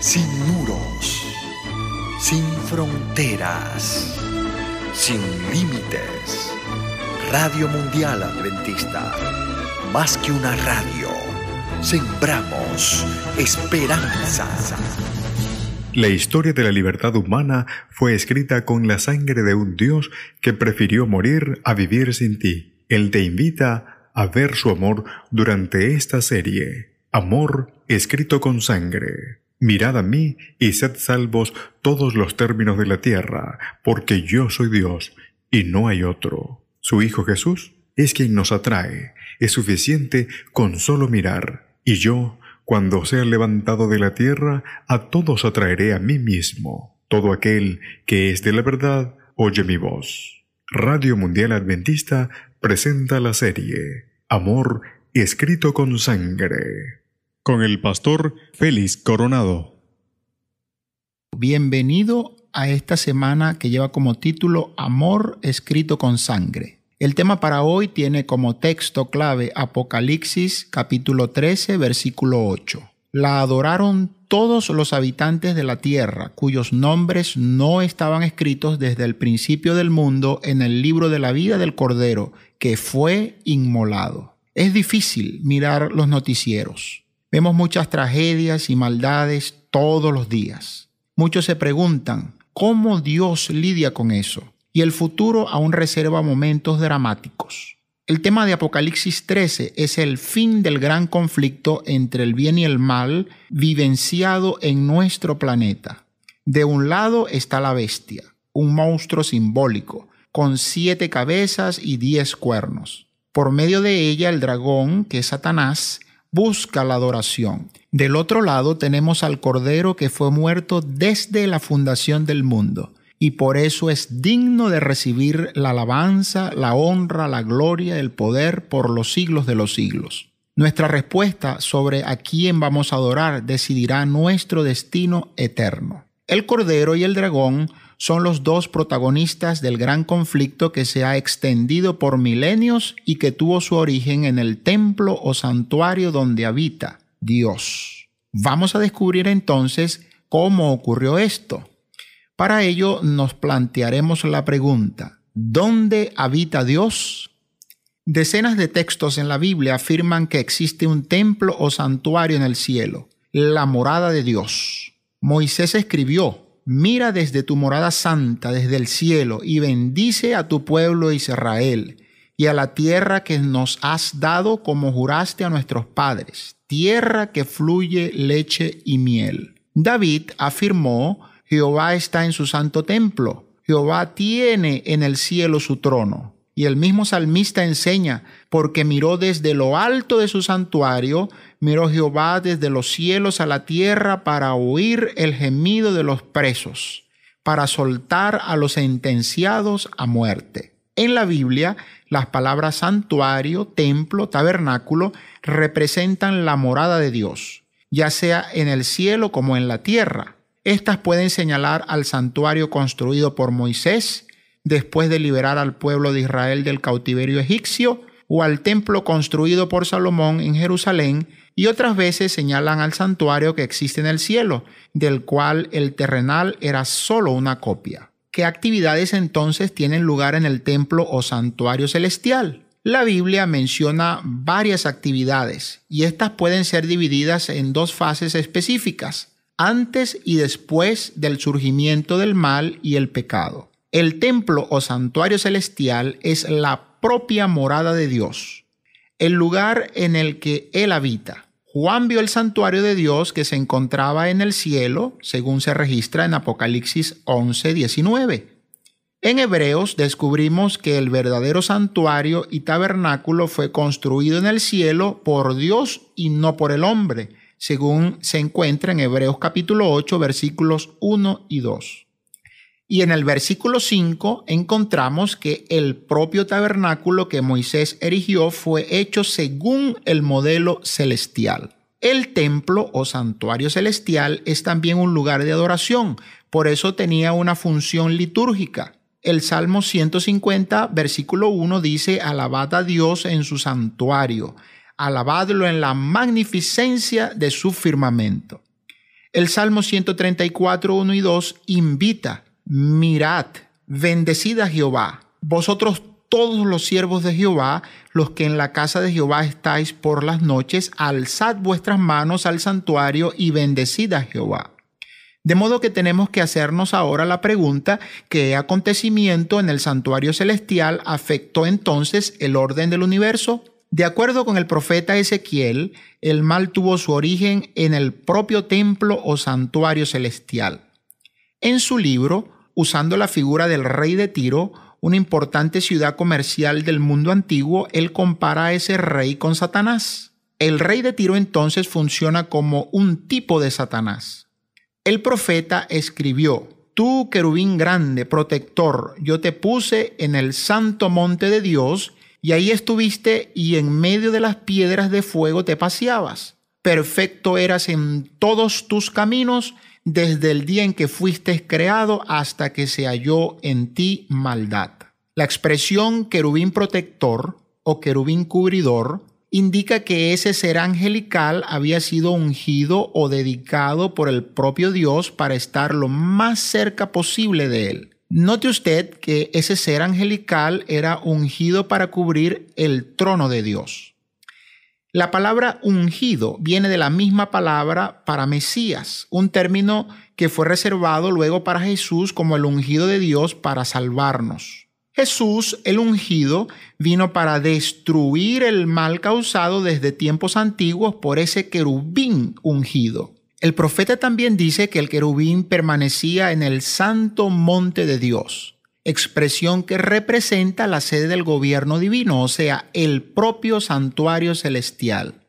sin muros, sin fronteras, sin límites. Radio Mundial Adventista, más que una radio, sembramos esperanza. La historia de la libertad humana fue escrita con la sangre de un Dios que prefirió morir a vivir sin ti. Él te invita a ver su amor durante esta serie. Amor escrito con sangre. Mirad a mí y sed salvos todos los términos de la tierra, porque yo soy Dios y no hay otro. Su Hijo Jesús es quien nos atrae. Es suficiente con solo mirar. Y yo, cuando sea levantado de la tierra, a todos atraeré a mí mismo. Todo aquel que es de la verdad, oye mi voz. Radio Mundial Adventista presenta la serie Amor escrito con sangre con el pastor Félix Coronado. Bienvenido a esta semana que lleva como título Amor escrito con sangre. El tema para hoy tiene como texto clave Apocalipsis capítulo 13 versículo 8. La adoraron todos los habitantes de la tierra, cuyos nombres no estaban escritos desde el principio del mundo en el libro de la vida del Cordero, que fue inmolado. Es difícil mirar los noticieros. Vemos muchas tragedias y maldades todos los días. Muchos se preguntan, ¿cómo Dios lidia con eso? Y el futuro aún reserva momentos dramáticos. El tema de Apocalipsis 13 es el fin del gran conflicto entre el bien y el mal vivenciado en nuestro planeta. De un lado está la bestia, un monstruo simbólico, con siete cabezas y diez cuernos. Por medio de ella el dragón, que es Satanás, busca la adoración. Del otro lado tenemos al Cordero que fue muerto desde la fundación del mundo y por eso es digno de recibir la alabanza, la honra, la gloria, el poder por los siglos de los siglos. Nuestra respuesta sobre a quién vamos a adorar decidirá nuestro destino eterno. El Cordero y el Dragón son los dos protagonistas del gran conflicto que se ha extendido por milenios y que tuvo su origen en el templo o santuario donde habita Dios. Vamos a descubrir entonces cómo ocurrió esto. Para ello nos plantearemos la pregunta, ¿dónde habita Dios? Decenas de textos en la Biblia afirman que existe un templo o santuario en el cielo, la morada de Dios. Moisés escribió, mira desde tu morada santa, desde el cielo, y bendice a tu pueblo Israel, y a la tierra que nos has dado como juraste a nuestros padres, tierra que fluye leche y miel. David afirmó, Jehová está en su santo templo, Jehová tiene en el cielo su trono. Y el mismo salmista enseña, porque miró desde lo alto de su santuario, miró Jehová desde los cielos a la tierra para oír el gemido de los presos, para soltar a los sentenciados a muerte. En la Biblia, las palabras santuario, templo, tabernáculo representan la morada de Dios, ya sea en el cielo como en la tierra. Estas pueden señalar al santuario construido por Moisés, después de liberar al pueblo de Israel del cautiverio egipcio, o al templo construido por Salomón en Jerusalén, y otras veces señalan al santuario que existe en el cielo, del cual el terrenal era solo una copia. ¿Qué actividades entonces tienen lugar en el templo o santuario celestial? La Biblia menciona varias actividades y estas pueden ser divididas en dos fases específicas, antes y después del surgimiento del mal y el pecado. El templo o santuario celestial es la propia morada de Dios, el lugar en el que Él habita. Juan vio el santuario de Dios que se encontraba en el cielo, según se registra en Apocalipsis 11, 19. En Hebreos descubrimos que el verdadero santuario y tabernáculo fue construido en el cielo por Dios y no por el hombre, según se encuentra en Hebreos capítulo 8 versículos 1 y 2. Y en el versículo 5 encontramos que el propio tabernáculo que Moisés erigió fue hecho según el modelo celestial. El templo o santuario celestial es también un lugar de adoración, por eso tenía una función litúrgica. El Salmo 150, versículo 1 dice, Alabad a Dios en su santuario, alabadlo en la magnificencia de su firmamento. El Salmo 134, 1 y 2 invita, mirad, bendecid a Jehová, vosotros todos los siervos de Jehová, los que en la casa de Jehová estáis por las noches, alzad vuestras manos al santuario y bendecid a Jehová. De modo que tenemos que hacernos ahora la pregunta, ¿qué acontecimiento en el santuario celestial afectó entonces el orden del universo? De acuerdo con el profeta Ezequiel, el mal tuvo su origen en el propio templo o santuario celestial. En su libro, usando la figura del rey de Tiro, una importante ciudad comercial del mundo antiguo, él compara a ese rey con Satanás. El rey de Tiro entonces funciona como un tipo de Satanás. El profeta escribió, Tú, querubín grande, protector, yo te puse en el santo monte de Dios, y ahí estuviste y en medio de las piedras de fuego te paseabas. Perfecto eras en todos tus caminos, desde el día en que fuiste creado hasta que se halló en ti maldad. La expresión querubín protector o querubín cubridor indica que ese ser angelical había sido ungido o dedicado por el propio Dios para estar lo más cerca posible de él. Note usted que ese ser angelical era ungido para cubrir el trono de Dios. La palabra ungido viene de la misma palabra para Mesías, un término que fue reservado luego para Jesús como el ungido de Dios para salvarnos. Jesús, el ungido, vino para destruir el mal causado desde tiempos antiguos por ese querubín ungido. El profeta también dice que el querubín permanecía en el santo monte de Dios expresión que representa la sede del gobierno divino, o sea, el propio santuario celestial.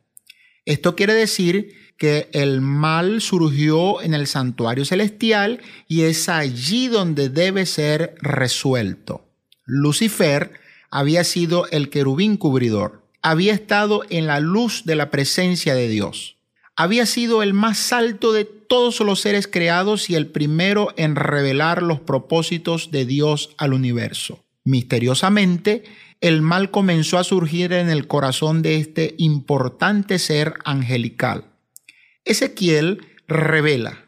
Esto quiere decir que el mal surgió en el santuario celestial y es allí donde debe ser resuelto. Lucifer había sido el querubín cubridor, había estado en la luz de la presencia de Dios había sido el más alto de todos los seres creados y el primero en revelar los propósitos de Dios al universo. Misteriosamente, el mal comenzó a surgir en el corazón de este importante ser angelical. Ezequiel revela,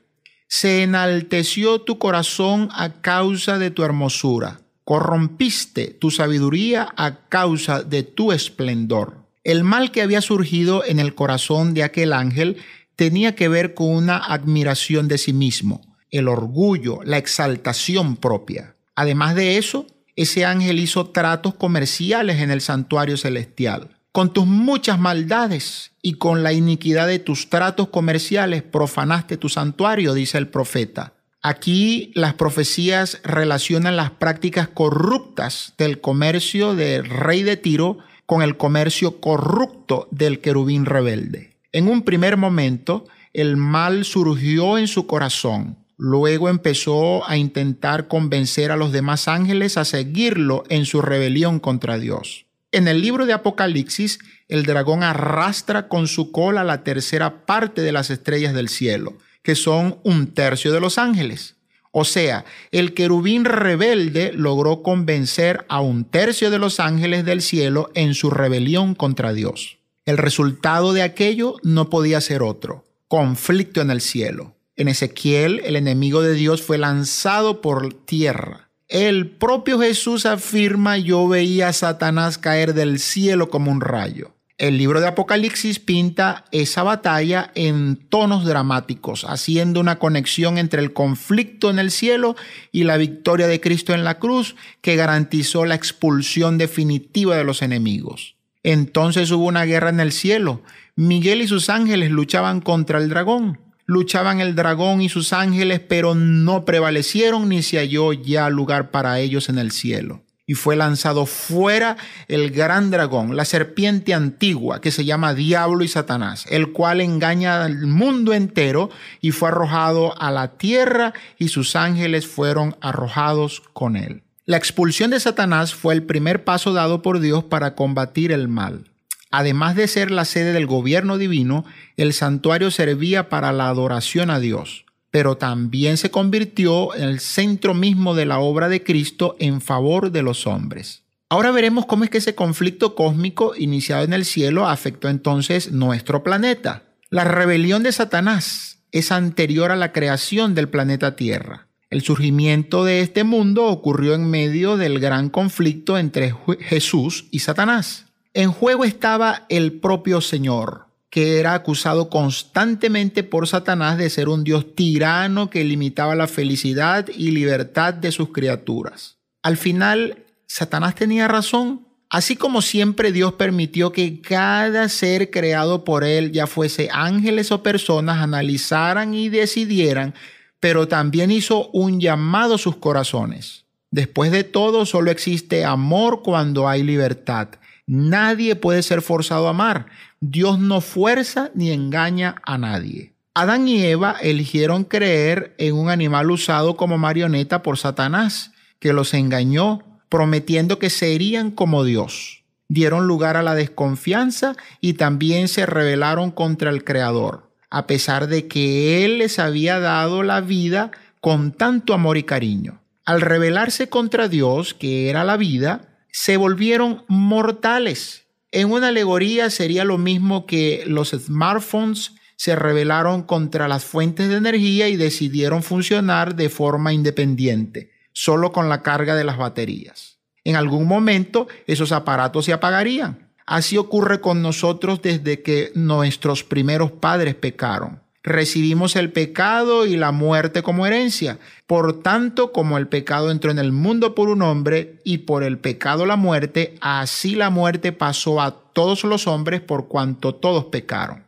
se enalteció tu corazón a causa de tu hermosura, corrompiste tu sabiduría a causa de tu esplendor. El mal que había surgido en el corazón de aquel ángel tenía que ver con una admiración de sí mismo, el orgullo, la exaltación propia. Además de eso, ese ángel hizo tratos comerciales en el santuario celestial. Con tus muchas maldades y con la iniquidad de tus tratos comerciales profanaste tu santuario, dice el profeta. Aquí las profecías relacionan las prácticas corruptas del comercio del rey de Tiro con el comercio corrupto del querubín rebelde. En un primer momento, el mal surgió en su corazón. Luego empezó a intentar convencer a los demás ángeles a seguirlo en su rebelión contra Dios. En el libro de Apocalipsis, el dragón arrastra con su cola la tercera parte de las estrellas del cielo, que son un tercio de los ángeles. O sea, el querubín rebelde logró convencer a un tercio de los ángeles del cielo en su rebelión contra Dios. El resultado de aquello no podía ser otro, conflicto en el cielo. En Ezequiel, el enemigo de Dios fue lanzado por tierra. El propio Jesús afirma, yo veía a Satanás caer del cielo como un rayo. El libro de Apocalipsis pinta esa batalla en tonos dramáticos, haciendo una conexión entre el conflicto en el cielo y la victoria de Cristo en la cruz que garantizó la expulsión definitiva de los enemigos. Entonces hubo una guerra en el cielo. Miguel y sus ángeles luchaban contra el dragón. Luchaban el dragón y sus ángeles, pero no prevalecieron ni se halló ya lugar para ellos en el cielo y fue lanzado fuera el gran dragón, la serpiente antigua que se llama Diablo y Satanás, el cual engaña al mundo entero y fue arrojado a la tierra y sus ángeles fueron arrojados con él. La expulsión de Satanás fue el primer paso dado por Dios para combatir el mal. Además de ser la sede del gobierno divino, el santuario servía para la adoración a Dios pero también se convirtió en el centro mismo de la obra de Cristo en favor de los hombres. Ahora veremos cómo es que ese conflicto cósmico iniciado en el cielo afectó entonces nuestro planeta. La rebelión de Satanás es anterior a la creación del planeta Tierra. El surgimiento de este mundo ocurrió en medio del gran conflicto entre Jesús y Satanás. En juego estaba el propio Señor, que era acusado constantemente por Satanás de ser un Dios tirano que limitaba la felicidad y libertad de sus criaturas. Al final, Satanás tenía razón. Así como siempre Dios permitió que cada ser creado por Él, ya fuese ángeles o personas, analizaran y decidieran pero también hizo un llamado a sus corazones. Después de todo, solo existe amor cuando hay libertad. Nadie puede ser forzado a amar. Dios no fuerza ni engaña a nadie. Adán y Eva eligieron creer en un animal usado como marioneta por Satanás, que los engañó, prometiendo que serían como Dios. Dieron lugar a la desconfianza y también se rebelaron contra el Creador a pesar de que Él les había dado la vida con tanto amor y cariño. Al rebelarse contra Dios, que era la vida, se volvieron mortales. En una alegoría sería lo mismo que los smartphones se rebelaron contra las fuentes de energía y decidieron funcionar de forma independiente, solo con la carga de las baterías. En algún momento esos aparatos se apagarían Así ocurre con nosotros desde que nuestros primeros padres pecaron. Recibimos el pecado y la muerte como herencia. Por tanto, como el pecado entró en el mundo por un hombre y por el pecado la muerte, así la muerte pasó a todos los hombres por cuanto todos pecaron.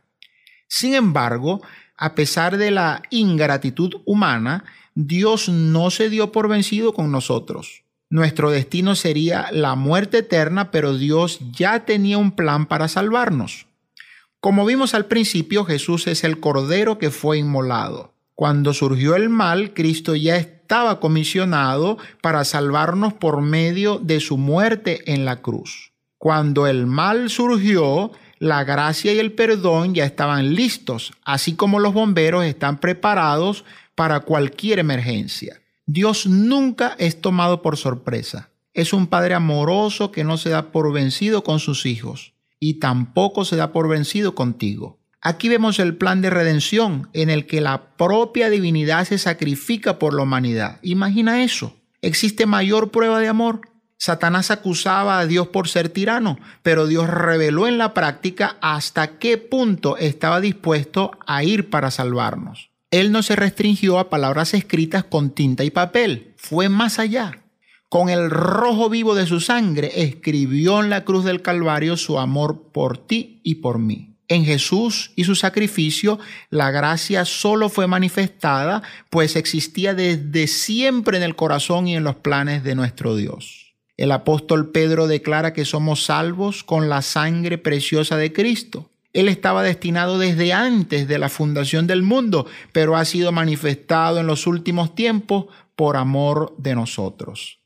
Sin embargo, a pesar de la ingratitud humana, Dios no se dio por vencido con nosotros. Nuestro destino sería la muerte eterna, pero Dios ya tenía un plan para salvarnos. Como vimos al principio, Jesús es el Cordero que fue inmolado. Cuando surgió el mal, Cristo ya estaba comisionado para salvarnos por medio de su muerte en la cruz. Cuando el mal surgió, la gracia y el perdón ya estaban listos, así como los bomberos están preparados para cualquier emergencia. Dios nunca es tomado por sorpresa. Es un Padre amoroso que no se da por vencido con sus hijos y tampoco se da por vencido contigo. Aquí vemos el plan de redención en el que la propia divinidad se sacrifica por la humanidad. Imagina eso. ¿Existe mayor prueba de amor? Satanás acusaba a Dios por ser tirano, pero Dios reveló en la práctica hasta qué punto estaba dispuesto a ir para salvarnos. Él no se restringió a palabras escritas con tinta y papel, fue más allá. Con el rojo vivo de su sangre escribió en la cruz del Calvario su amor por ti y por mí. En Jesús y su sacrificio, la gracia solo fue manifestada, pues existía desde siempre en el corazón y en los planes de nuestro Dios. El apóstol Pedro declara que somos salvos con la sangre preciosa de Cristo. Él estaba destinado desde antes de la fundación del mundo, pero ha sido manifestado en los últimos tiempos por amor de nosotros.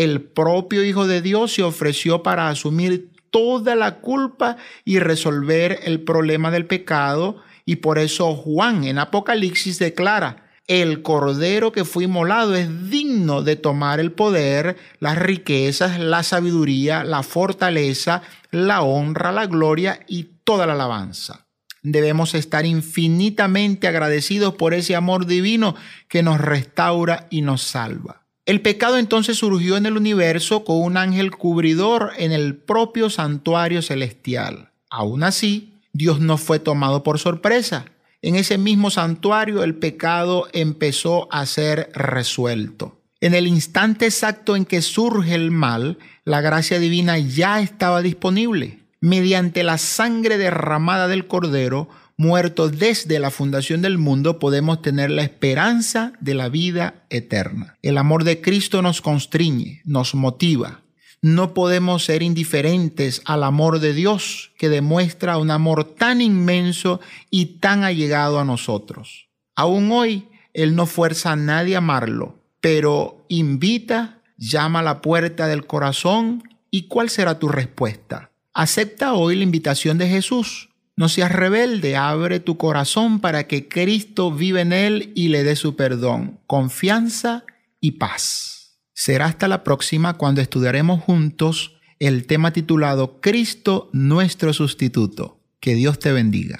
El propio Hijo de Dios se ofreció para asumir toda la culpa y resolver el problema del pecado, y por eso Juan en Apocalipsis declara, el cordero que fue inmolado es digno de tomar el poder, las riquezas, la sabiduría, la fortaleza, la honra, la gloria y toda la alabanza. Debemos estar infinitamente agradecidos por ese amor divino que nos restaura y nos salva. El pecado entonces surgió en el universo con un ángel cubridor en el propio santuario celestial. Aún así, Dios no fue tomado por sorpresa. En ese mismo santuario el pecado empezó a ser resuelto. En el instante exacto en que surge el mal, la gracia divina ya estaba disponible mediante la sangre derramada del Cordero, muerto desde la fundación del mundo, podemos tener la esperanza de la vida eterna. El amor de Cristo nos constriñe, nos motiva. No podemos ser indiferentes al amor de Dios que demuestra un amor tan inmenso y tan allegado a nosotros. Aún hoy, Él no fuerza a nadie a amarlo, pero invita, llama a la puerta del corazón y ¿cuál será tu respuesta? Acepta hoy la invitación de Jesús. No seas rebelde, abre tu corazón para que Cristo vive en él y le dé su perdón, confianza y paz. Será hasta la próxima cuando estudiaremos juntos el tema titulado Cristo nuestro sustituto. Que Dios te bendiga.